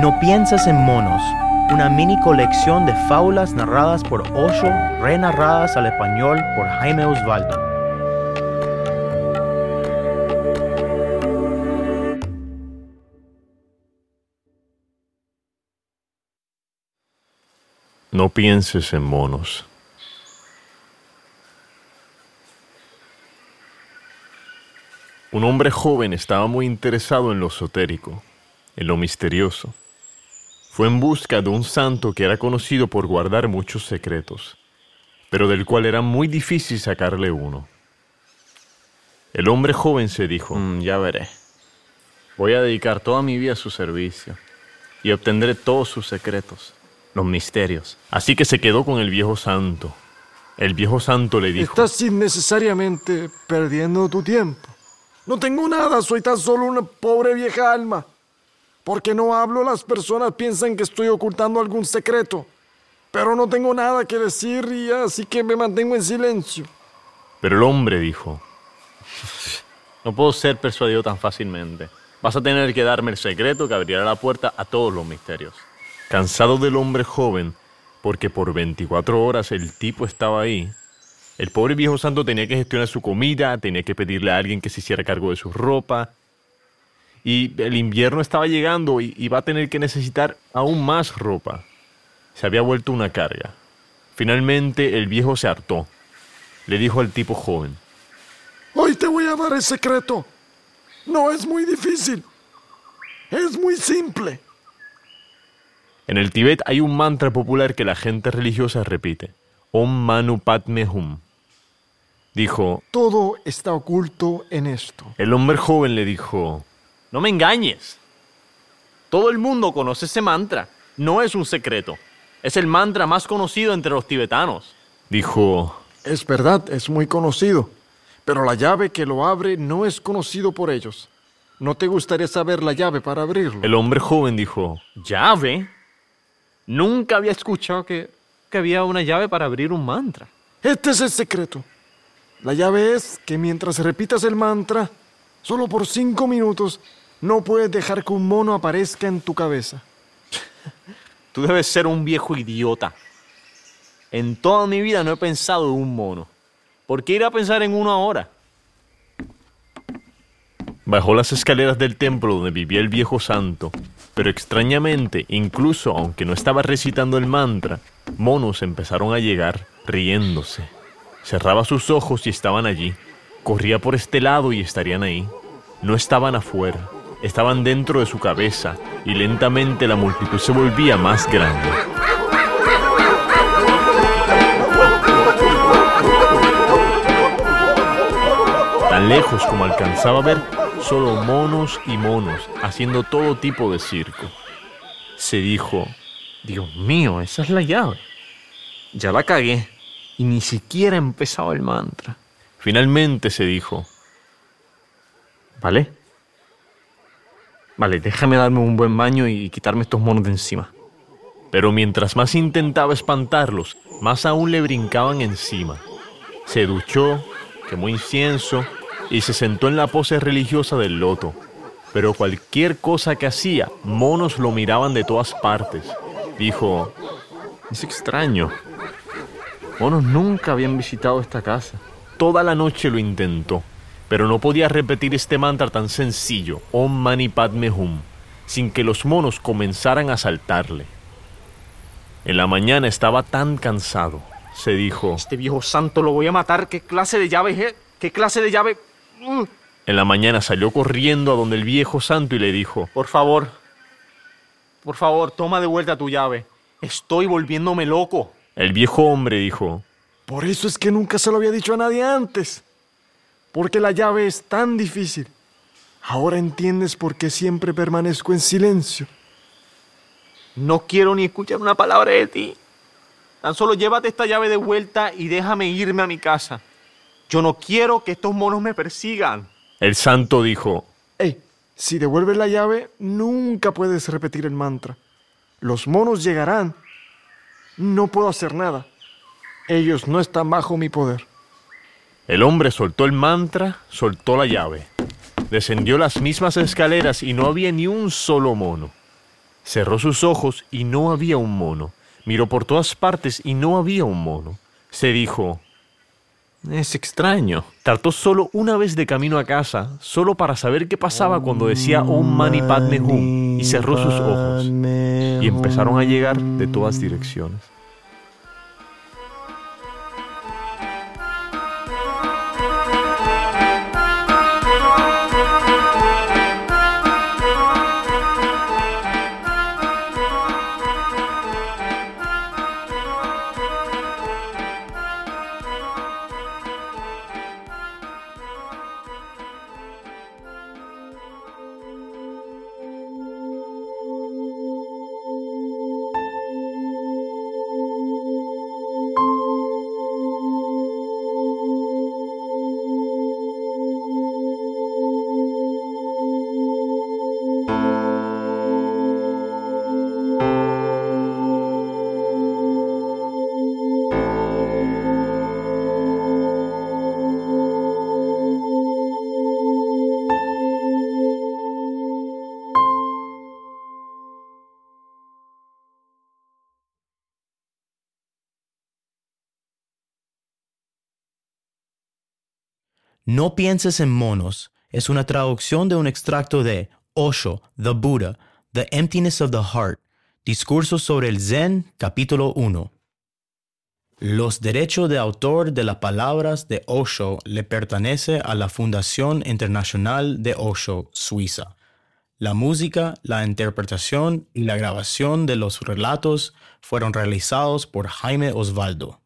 No pienses en monos, una mini colección de fábulas narradas por Osho, renarradas al español por Jaime Osvaldo. No pienses en monos. Un hombre joven estaba muy interesado en lo esotérico, en lo misterioso. Fue en busca de un santo que era conocido por guardar muchos secretos, pero del cual era muy difícil sacarle uno. El hombre joven se dijo, "Mm, ya veré. Voy a dedicar toda mi vida a su servicio y obtendré todos sus secretos, los misterios. así que se quedó con el viejo santo. El viejo santo le dijo, Estás innecesariamente perdiendo tu tiempo. No tengo nada, soy tan solo una pobre vieja alma. Porque no hablo, las personas piensan que estoy ocultando algún secreto. Pero no tengo nada que decir y así que me mantengo en silencio. pero el hombre dijo, No puedo ser persuadido tan fácilmente. Vas a tener que darme el secreto que abrirá la puerta a todos los misterios. cansado del hombre joven, porque por 24 horas el tipo estaba ahí, el pobre viejo santo tenía que gestionar su comida, tenía que pedirle a alguien que se hiciera cargo de su ropa, y el invierno estaba llegando y iba a tener que necesitar aún más ropa. Se había vuelto una carga. Finalmente el viejo se hartó. Le dijo al tipo joven, Hoy te voy a dar el secreto. No es muy difícil. Es muy simple. En el Tíbet hay un mantra popular que la gente religiosa repite, Om Manu Padme Hum. Dijo, Todo está oculto en esto. el hombre joven le dijo, No me engañes. Todo el mundo conoce ese mantra. No es un secreto. Es el mantra más conocido entre los tibetanos. dijo, Es verdad, es muy conocido. Pero la llave que lo abre no es conocido por ellos. ¿No te gustaría saber la llave para abrirlo? el hombre joven dijo, ¿Llave? Nunca había escuchado que, que había una llave para abrir un mantra. Este es el secreto. La llave es que mientras repitas el mantra, solo por cinco minutos, no puedes dejar que un mono aparezca en tu cabeza. Tú debes ser un viejo idiota. En toda mi vida no he pensado en un mono. ¿Por qué ir a pensar en uno ahora? Bajó las escaleras del templo donde vivía el viejo santo, pero extrañamente, incluso aunque no estaba recitando el mantra, monos empezaron a llegar riéndose. Cerraba sus ojos y estaban allí. Corría por este lado y estarían ahí. No estaban afuera, estaban dentro de su cabeza y lentamente la multitud se volvía más grande. Tan lejos como alcanzaba a ver, solo monos y monos, haciendo todo tipo de circo. Se dijo, Dios mío, esa es la llave. Ya la cagué. Y ni siquiera he empezado el mantra. finalmente se dijo, ¿Vale? Vale, déjame darme un buen baño y quitarme estos monos de encima. pero mientras más intentaba espantarlos, más aún le brincaban encima. Se duchó, quemó incienso y se sentó en la pose religiosa del loto. Pero cualquier cosa que hacía, monos lo miraban de todas partes. Dijo, Es extraño. Monos nunca habían visitado esta casa. Toda la noche lo intentó, pero no podía repetir este mantra tan sencillo, Om Mani Padme Hum, sin que los monos comenzaran a saltarle. En la mañana estaba tan cansado, se dijo. Este viejo santo lo voy a matar. ¿Qué clase de llave es? e-? ¿Qué clase de llave? Mm. En la mañana salió corriendo a donde el viejo santo y le dijo, Por favor. Por favor, toma de vuelta tu llave. Estoy volviéndome loco. el viejo hombre dijo, Por eso es que nunca se lo había dicho a nadie antes. Porque la llave es tan difícil. Ahora entiendes por qué siempre permanezco en silencio. No quiero ni escuchar una palabra de ti. Tan solo llévate esta llave de vuelta y déjame irme a mi casa. Yo no quiero que estos monos me persigan. el santo dijo, Ey, si devuelves la llave, nunca puedes repetir el mantra. Los monos llegarán. No puedo hacer nada. Ellos no están bajo mi poder. El hombre soltó el mantra, soltó la llave. Descendió las mismas escaleras y no había ni un solo mono. Cerró sus ojos y no había un mono. Miró por todas partes y no había un mono. Se dijo, es extraño. Trató solo una vez de camino a casa, solo para saber qué pasaba cuando decía Om Mani Padme Hum y cerró sus ojos. Y empezaron a llegar de todas direcciones. No pienses en monos es una traducción de un extracto de Osho, The Buddha, The Emptiness of the Heart, Discursos sobre el Zen, capítulo 1. Los derechos de autor de las palabras de Osho le pertenece a la Fundación Internacional de Osho, Suiza. La música, la interpretación y la grabación de los relatos fueron realizados por Jaime Osvaldo.